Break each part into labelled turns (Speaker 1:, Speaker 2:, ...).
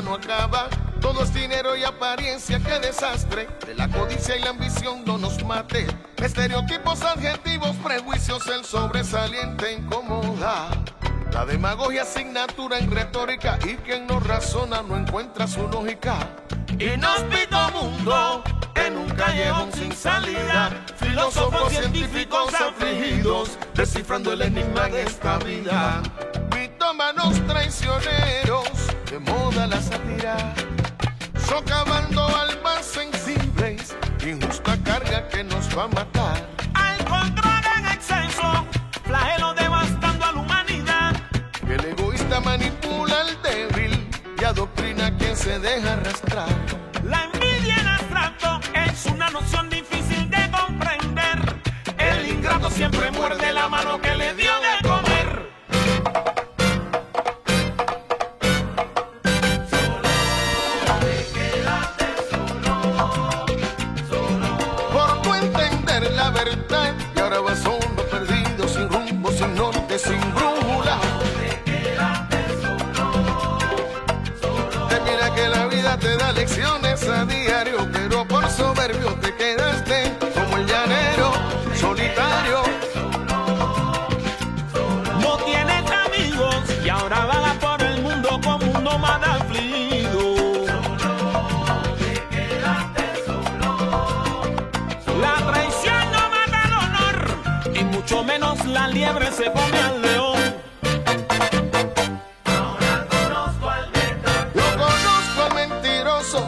Speaker 1: No acaba. Todo es dinero y apariencia, qué desastre. De la codicia y la ambición no nos mate. Estereotipos, adjetivos, prejuicios, el sobresaliente incomoda. La demagogia asignatura en retórica y quien no razona no encuentra su lógica. Inhóspito mundo en un callejón sin salida. Filósofos científicos afligidos descifrando el enigma de esta vida. Mitómanos traicioneros de moda la sátira. Socavando almas sensibles, injusta carga que nos va a matar.
Speaker 2: Al control en exceso, flagelo devastando a la humanidad.
Speaker 1: El egoísta manipula al débil y adoctrina a quien se deja arrastrar.
Speaker 2: La envidia en abstracto es una noción difícil de comprender. El ingrato siempre muerde la mano que le dio de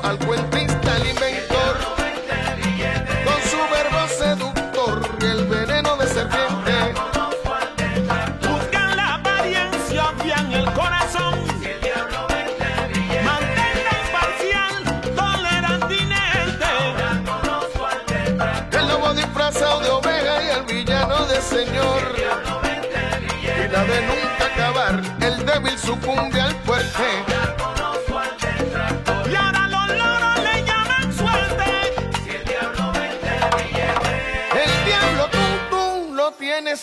Speaker 2: al
Speaker 1: cuentista, al inventor. Con su verbo seductor y el veneno de serpiente.
Speaker 2: Buscan la apariencia, obvian el corazón. Manténla imparcial, tolerante inerte.
Speaker 1: El lobo disfrazado de oveja y el villano de señor. Y la de nunca acabar, el débil sucumbe al fuerte.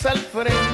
Speaker 1: Al frente.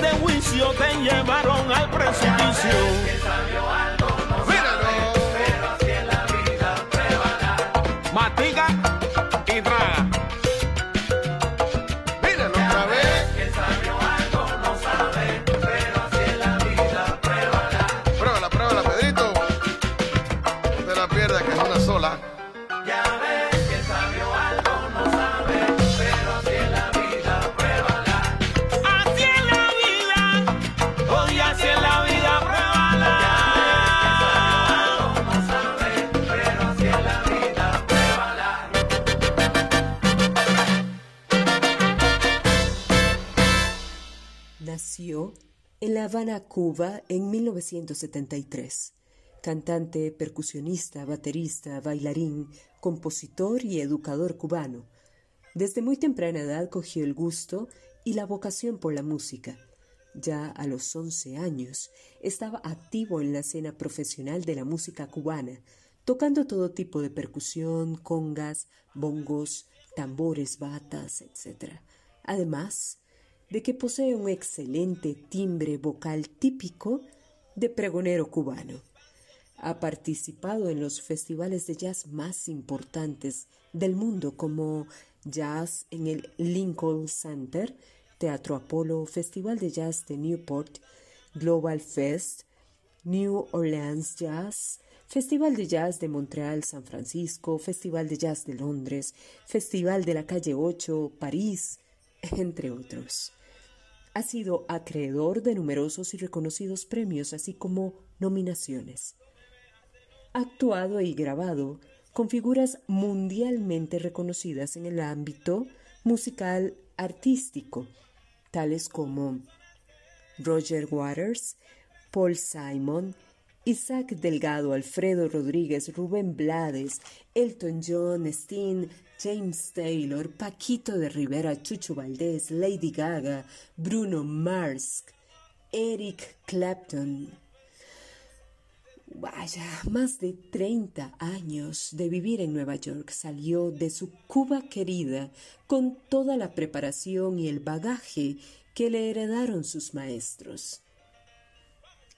Speaker 1: De
Speaker 2: juicio te llevaron al precipicio.
Speaker 3: Cuba, en 1973. Cantante, percusionista, baterista, bailarín, compositor y educador cubano. Desde muy temprana edad cogió el gusto y la vocación por la música. Ya a los 11 años estaba activo en la escena profesional de la música cubana, tocando todo tipo de percusión, congas, bongos, tambores, batas, etc. Además, de que posee un excelente timbre vocal típico de pregonero cubano. Ha participado en los festivales de jazz más importantes del mundo como Jazz en el Lincoln Center, Teatro Apolo, Festival de Jazz de Newport, Global Fest, New Orleans Jazz, Festival de Jazz de Montreal, San Francisco, Festival de Jazz de Londres, Festival de la Calle 8, París, entre otros. Ha sido acreedor de numerosos y reconocidos premios, así como nominaciones. Ha actuado y grabado con figuras mundialmente reconocidas en el ámbito musical artístico, tales como Roger Waters, Paul Simon, Isaac Delgado, Alfredo Rodríguez, Rubén Blades, Elton John, Steen, James Taylor, Paquito de Rivera, Chucho Valdés, Lady Gaga, Bruno Mars, Eric Clapton. Vaya, más de 30 años de vivir en Nueva York salió de su Cuba querida con toda la preparación y el bagaje que le heredaron sus maestros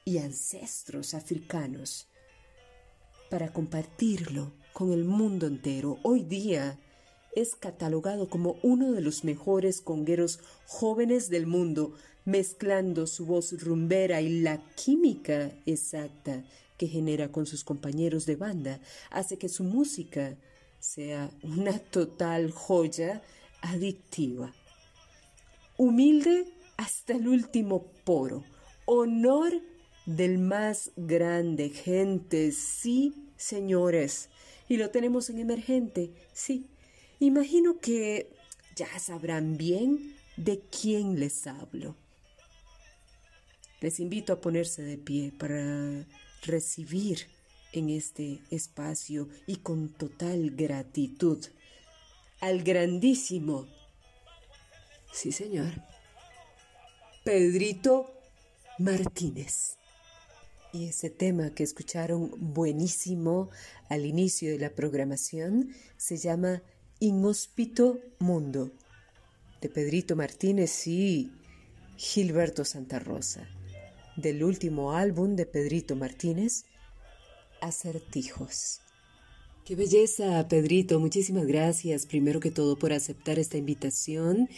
Speaker 3: y ancestros africanos para compartirlo con el mundo entero. Hoy día es catalogado como uno de los mejores congueros jóvenes del mundo, mezclando su voz rumbera y la química exacta que genera con sus compañeros de banda, hace que su música sea una total joya adictiva. Humilde hasta el último poro, honor del más grande, gente, sí, señores. Y lo tenemos en emergente, sí. Imagino que ya sabrán bien de quién les hablo. Les invito a ponerse de pie para recibir en este espacio y con total gratitud al grandísimo, sí señor, Pedrito Martínez. Y ese tema que escucharon buenísimo al inicio de la programación se llama Inhóspito Mundo, de Pedrito Martínez y Gilberto Santa Rosa, del último álbum de Pedrito Martínez, Acertijos. Qué belleza, Pedrito. Muchísimas gracias, primero que todo, por aceptar esta invitación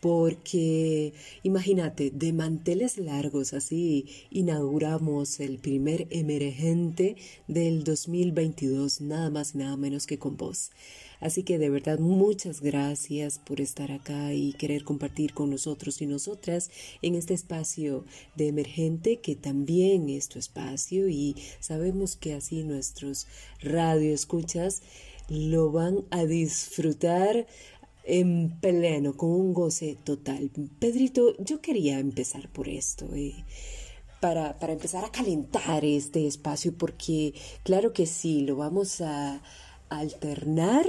Speaker 3: porque imagínate, de manteles largos así inauguramos el primer emergente del 2022, nada más y nada menos que con vos. Así que de verdad muchas gracias por estar acá y querer compartir con nosotros y nosotras en este espacio de emergente que también es tu espacio y sabemos que así nuestros radioescuchas lo van a disfrutar en pleno, con un goce total. Pedrito, yo quería empezar por esto. Eh, para, para, empezar a calentar este espacio, porque claro que sí, lo vamos a alternar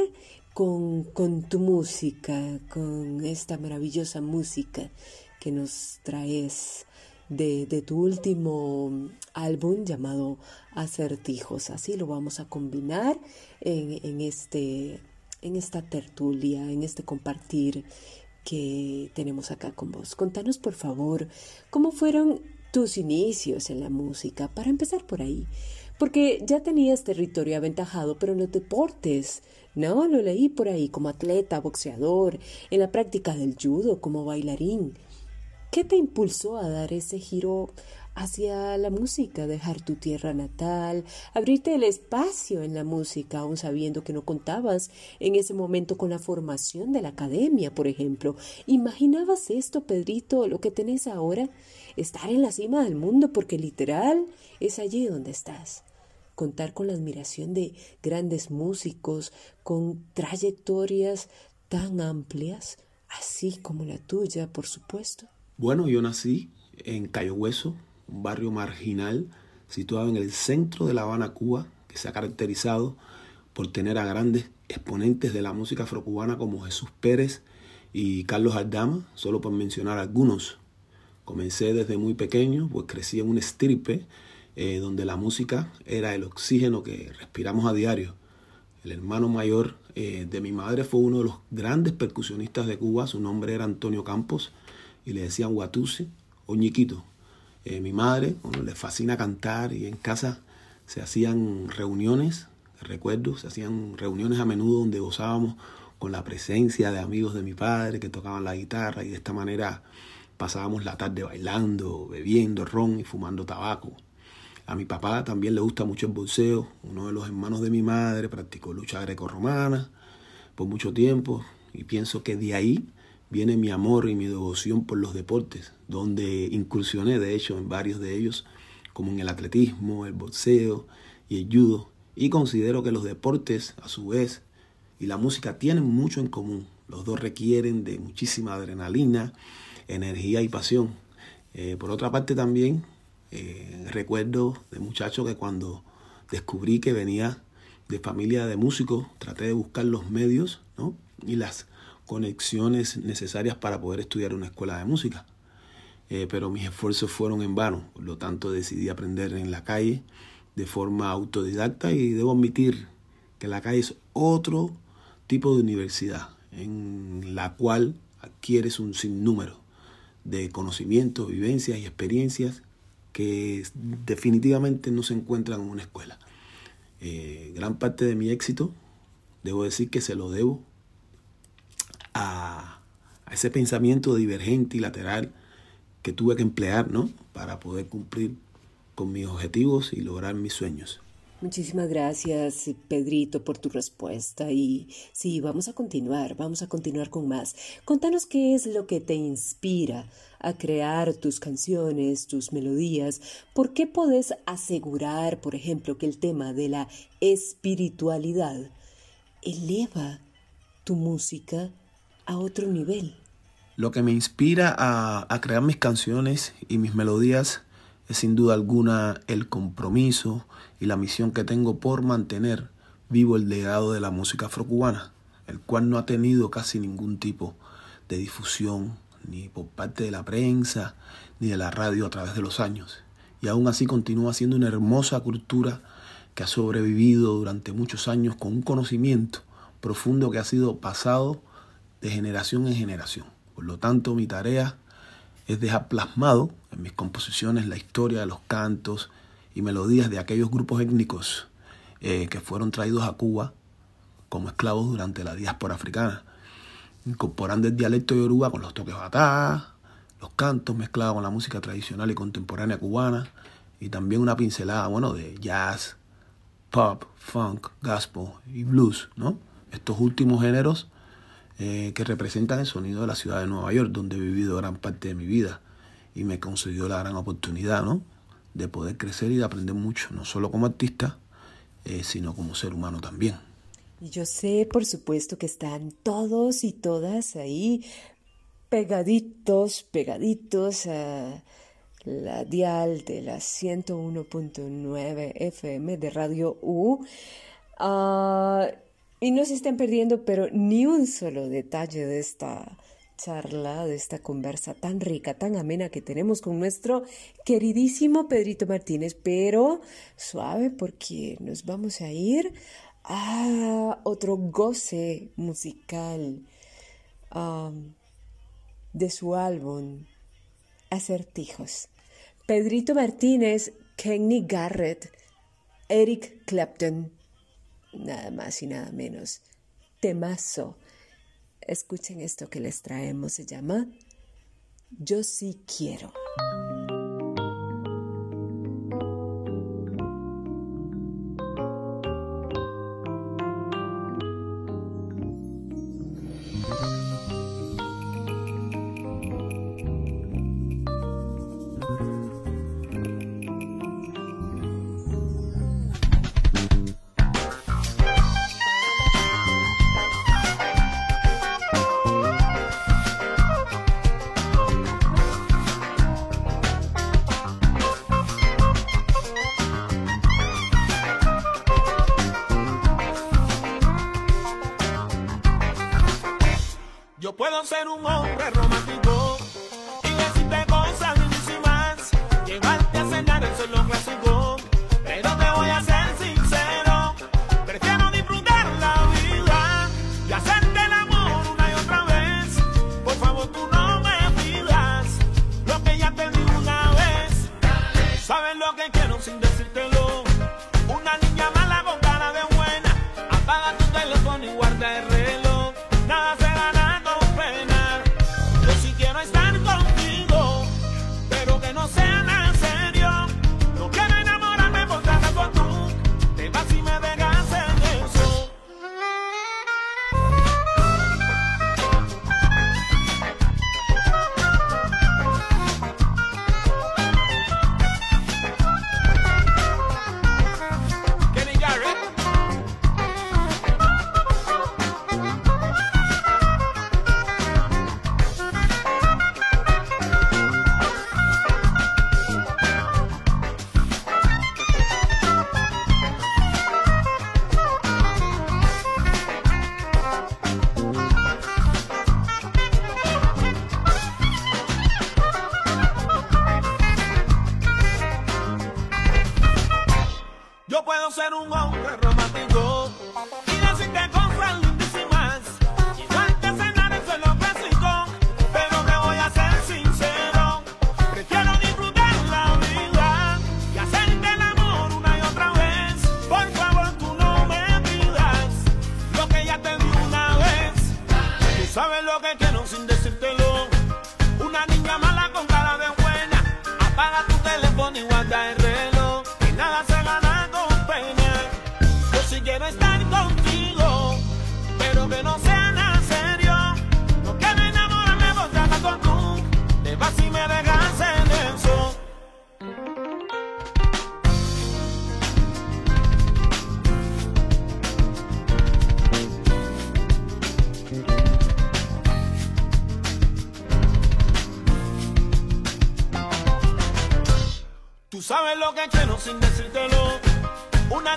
Speaker 3: con, con tu música, con esta maravillosa música que nos traes de, de, tu último álbum llamado Acertijos. Así lo vamos a combinar en, en este en esta tertulia, en este compartir que tenemos acá con vos. Contanos, por favor, cómo fueron tus inicios en la música, para empezar por ahí. Porque ya tenías territorio aventajado, pero en los deportes, ¿no? Lo leí por ahí como atleta, boxeador, en la práctica del judo, como bailarín. ¿Qué te impulsó a dar ese giro hacia la música, dejar tu tierra natal, abrirte el espacio en la música, aún sabiendo que no contabas en ese momento con la formación de la academia, por ejemplo. ¿Imaginabas esto, Pedrito, lo que tenés ahora? Estar en la cima del mundo, porque literal es allí donde estás contar con la admiración de grandes músicos con trayectorias tan amplias, así como la tuya, por supuesto.
Speaker 4: Bueno, yo nací en Cayo Hueso, un barrio marginal situado en el centro de La Habana, Cuba, que se ha caracterizado por tener a grandes exponentes de la música afrocubana como Jesús Pérez y Carlos Aldama, solo por mencionar algunos. Comencé desde muy pequeño, pues crecí en un estirpe eh, donde la música era el oxígeno que respiramos a diario. El hermano mayor eh, de mi madre fue uno de los grandes percusionistas de Cuba, su nombre era Antonio Campos y le decían Guatusi o Ñiquito. Eh, mi madre le fascina cantar y en casa se hacían reuniones, recuerdo, se hacían reuniones a menudo donde gozábamos con la presencia de amigos de mi padre que tocaban la guitarra y de esta manera pasábamos la tarde bailando, bebiendo ron y fumando tabaco. A mi papá también le gusta mucho el boxeo. Uno de los hermanos de mi madre practicó lucha grecorromana por mucho tiempo y pienso que de ahí viene mi amor y mi devoción por los deportes, donde incursioné de hecho en varios de ellos, como en el atletismo, el boxeo y el judo. Y considero que los deportes, a su vez, y la música tienen mucho en común. Los dos requieren de muchísima adrenalina, energía y pasión. Eh, por otra parte también eh, recuerdo de muchacho que cuando descubrí que venía de familia de músicos, traté de buscar los medios y las conexiones necesarias para poder estudiar una escuela de música. Eh, pero mis esfuerzos fueron en vano, por lo tanto decidí aprender en la calle de forma autodidacta y debo admitir que la calle es otro tipo de universidad en la cual adquieres un sinnúmero de conocimientos, vivencias y experiencias que definitivamente no se encuentran en una escuela. Eh, gran parte de mi éxito, debo decir que se lo debo a, ese pensamiento divergente y lateral que tuve que emplear ¿no? para poder cumplir con mis objetivos y lograr mis sueños.
Speaker 3: Muchísimas gracias, Pedrito, por tu respuesta. Y sí, vamos a continuar, vamos a continuar con más. Contanos qué es lo que te inspira a crear tus canciones, tus melodías. ¿Por qué podés asegurar, por ejemplo, que el tema de la espiritualidad eleva tu música a otro nivel?
Speaker 4: Lo que me inspira a, a crear mis canciones y mis melodías es sin duda alguna el compromiso y la misión que tengo por mantener vivo el legado de la música afrocubana, el cual no ha tenido casi ningún tipo de difusión ni por parte de la prensa ni de la radio a través de los años. Y aún así continúa siendo una hermosa cultura que ha sobrevivido durante muchos años con un conocimiento profundo que ha sido pasado de generación en generación. Por lo tanto, mi tarea es dejar plasmado en mis composiciones la historia de los cantos y melodías de aquellos grupos étnicos eh, que fueron traídos a Cuba como esclavos durante la diáspora africana, incorporando el dialecto yoruba con los toques batá, los cantos mezclados con la música tradicional y contemporánea cubana, y también una pincelada, bueno, de jazz, pop, funk, gospel y blues, ¿no? Estos últimos géneros eh, que representan el sonido de la ciudad de Nueva York, donde he vivido gran parte de mi vida y me concedió la gran oportunidad ¿no? de poder crecer y de aprender mucho, no solo como artista, eh, sino como ser humano también.
Speaker 3: Y yo sé, por supuesto, que están todos y todas ahí pegaditos, pegaditos a la dial de la 101.9 FM de Radio U. Uh, y no se estén perdiendo, pero ni un solo detalle de esta charla, de esta conversa tan rica, tan amena que tenemos con nuestro queridísimo Pedrito Martínez, pero suave porque nos vamos a ir a otro goce musical um, de su álbum Acertijos. Pedrito Martínez, Kenny Garrett, Eric Clapton, nada más y nada menos. Temazo. Escuchen esto que les traemos, se llama Yo sí quiero.
Speaker 2: ser un hombre romántico.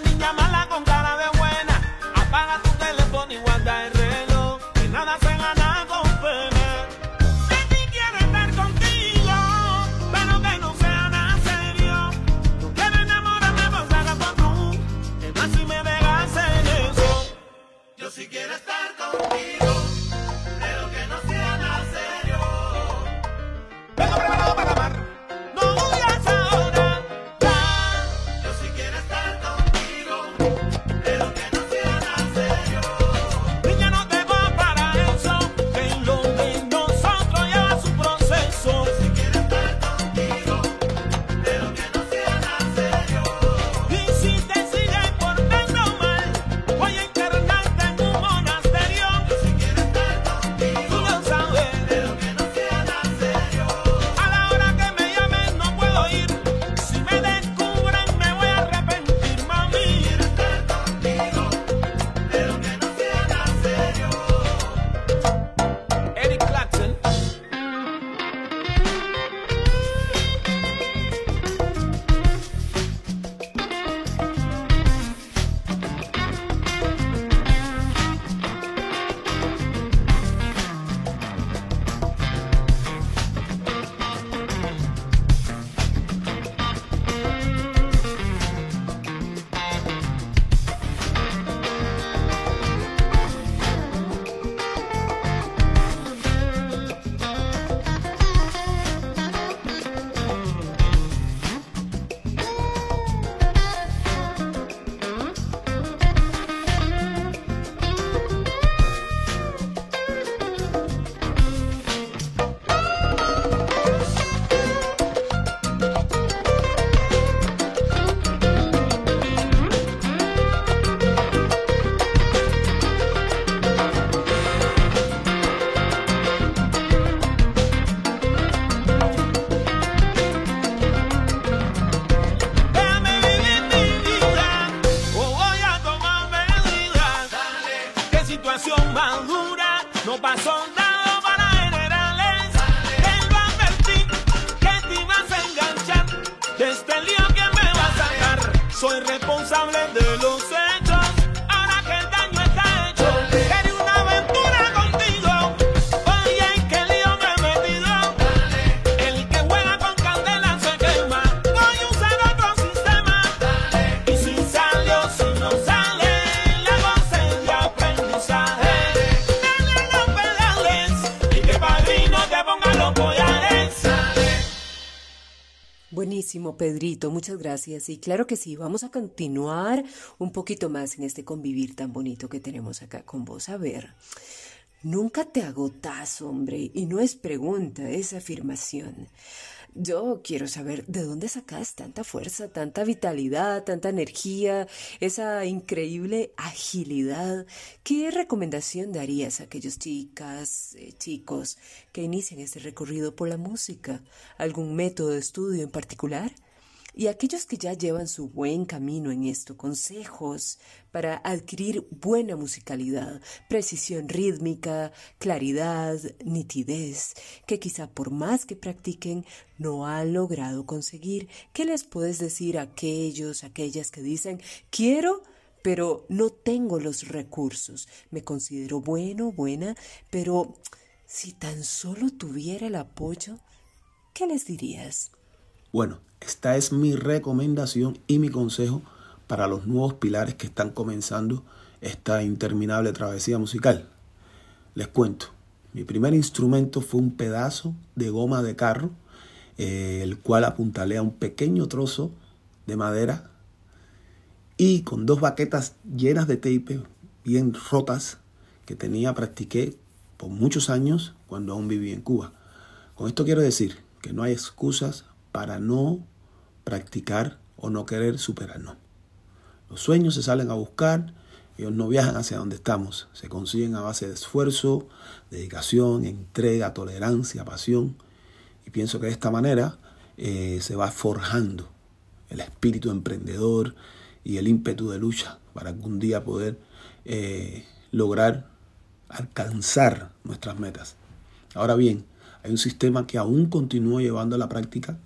Speaker 2: niña mala con cara de responsable de los.
Speaker 3: Buenísimo, Pedrito, muchas gracias. Y claro que sí, vamos a continuar un poquito más en este convivir tan bonito que tenemos acá con vos. A ver, nunca te agotas, hombre, y no es pregunta, es afirmación. Yo quiero saber de dónde sacas tanta fuerza, tanta vitalidad, tanta energía, esa increíble agilidad. ¿Qué recomendación darías a aquellos chicas, eh, chicos que inician este recorrido por la música? ¿Algún método de estudio en particular? Y aquellos que ya llevan su buen camino en esto, consejos para adquirir buena musicalidad, precisión rítmica, claridad, nitidez, que quizá por más que practiquen no han logrado conseguir. ¿Qué les puedes decir a aquellos, aquellas que dicen, quiero, pero no tengo los recursos? Me considero bueno, buena, pero si tan solo tuviera el apoyo, ¿qué les dirías?
Speaker 4: Bueno, esta es mi recomendación y mi consejo para los nuevos pilares que están comenzando esta interminable travesía musical. Les cuento, mi primer instrumento fue un pedazo de goma de carro, eh, el cual apuntalea un pequeño trozo de madera y con dos baquetas llenas de tape bien rotas que tenía, practiqué por muchos años cuando aún vivía en Cuba. Con esto quiero decir que no hay excusas para no practicar o no querer superarnos. Los sueños se salen a buscar, ellos no viajan hacia donde estamos, se consiguen a base de esfuerzo, dedicación, entrega, tolerancia, pasión. Y pienso que de esta manera eh, se va forjando el espíritu emprendedor y el ímpetu de lucha para algún día poder eh, lograr alcanzar nuestras metas. Ahora bien, hay un sistema que aún continúa llevando a la práctica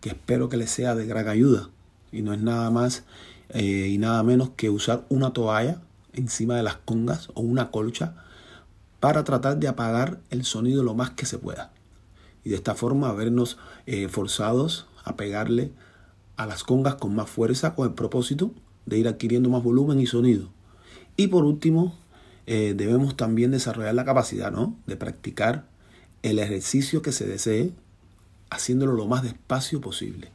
Speaker 4: que espero que les sea de gran ayuda. Y no es nada más eh, y nada menos que usar una toalla encima de las congas o una colcha para tratar de apagar el sonido lo más que se pueda. Y de esta forma vernos eh, forzados a pegarle a las congas con más fuerza con el propósito de ir adquiriendo más volumen y sonido. Y por último, eh, debemos también desarrollar la capacidad ¿no? de practicar el ejercicio que se desee haciéndolo lo más despacio posible.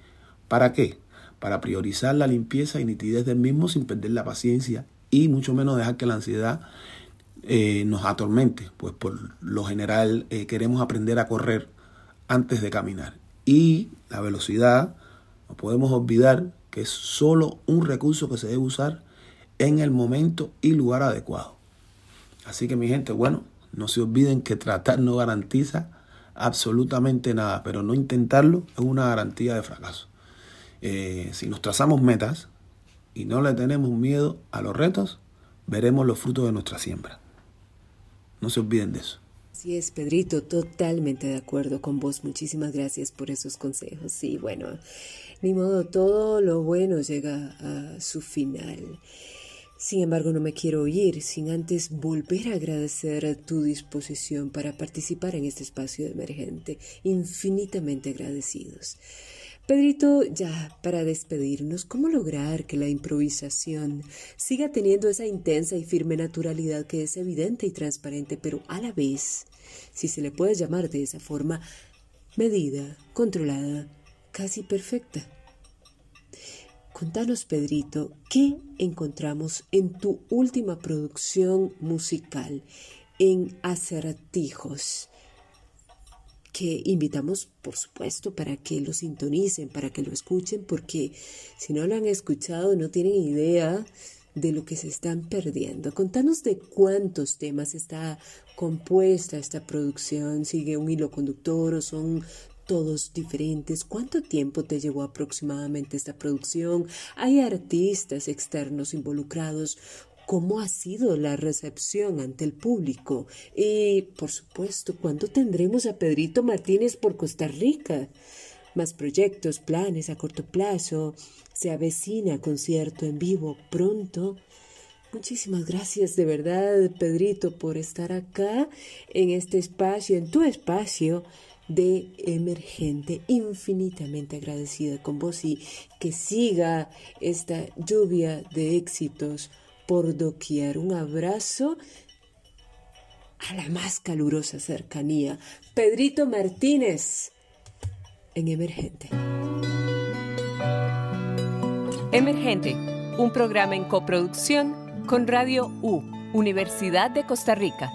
Speaker 4: ¿Para qué? Para priorizar la limpieza y nitidez del mismo sin perder la paciencia y mucho menos dejar que la ansiedad eh, nos atormente, pues por lo general eh, queremos aprender a correr antes de caminar. Y la velocidad, no podemos olvidar que es solo un recurso que se debe usar en el momento y lugar adecuado. Así que mi gente, bueno, no se olviden que tratar no garantiza absolutamente nada, pero no intentarlo es una garantía de fracaso. Eh, si nos trazamos metas y no le tenemos miedo a los retos, veremos los frutos de nuestra siembra. No se olviden de eso.
Speaker 3: Así es, Pedrito, totalmente de acuerdo con vos. Muchísimas gracias por esos consejos. Sí, bueno, ni modo, todo lo bueno llega a su final. Sin embargo, no me quiero ir sin antes volver a agradecer tu disposición para participar en este espacio emergente. Infinitamente agradecidos. Pedrito, ya para despedirnos, ¿cómo lograr que la improvisación siga teniendo esa intensa y firme naturalidad que es evidente y transparente, pero a la vez, si se le puede llamar de esa forma, medida, controlada, casi perfecta? Contanos, Pedrito, ¿qué encontramos en tu última producción musical, en Acertijos? que invitamos, por supuesto, para que lo sintonicen, para que lo escuchen, porque si no lo han escuchado no tienen idea de lo que se están perdiendo. Contanos de cuántos temas está compuesta esta producción, sigue un hilo conductor o son todos diferentes. ¿Cuánto tiempo te llevó aproximadamente esta producción? ¿Hay artistas externos involucrados? ¿Cómo ha sido la recepción ante el público? Y, por supuesto, ¿cuándo tendremos a Pedrito Martínez por Costa Rica? Más proyectos, planes a corto plazo. Se avecina concierto en vivo pronto. Muchísimas gracias de verdad, Pedrito, por estar acá en este espacio, en tu espacio de emergente, infinitamente agradecida con vos y que siga esta lluvia de éxitos por doquier. Un abrazo a la más calurosa cercanía. Pedrito Martínez en emergente. Emergente, un programa en coproducción con Radio U, Universidad de Costa Rica.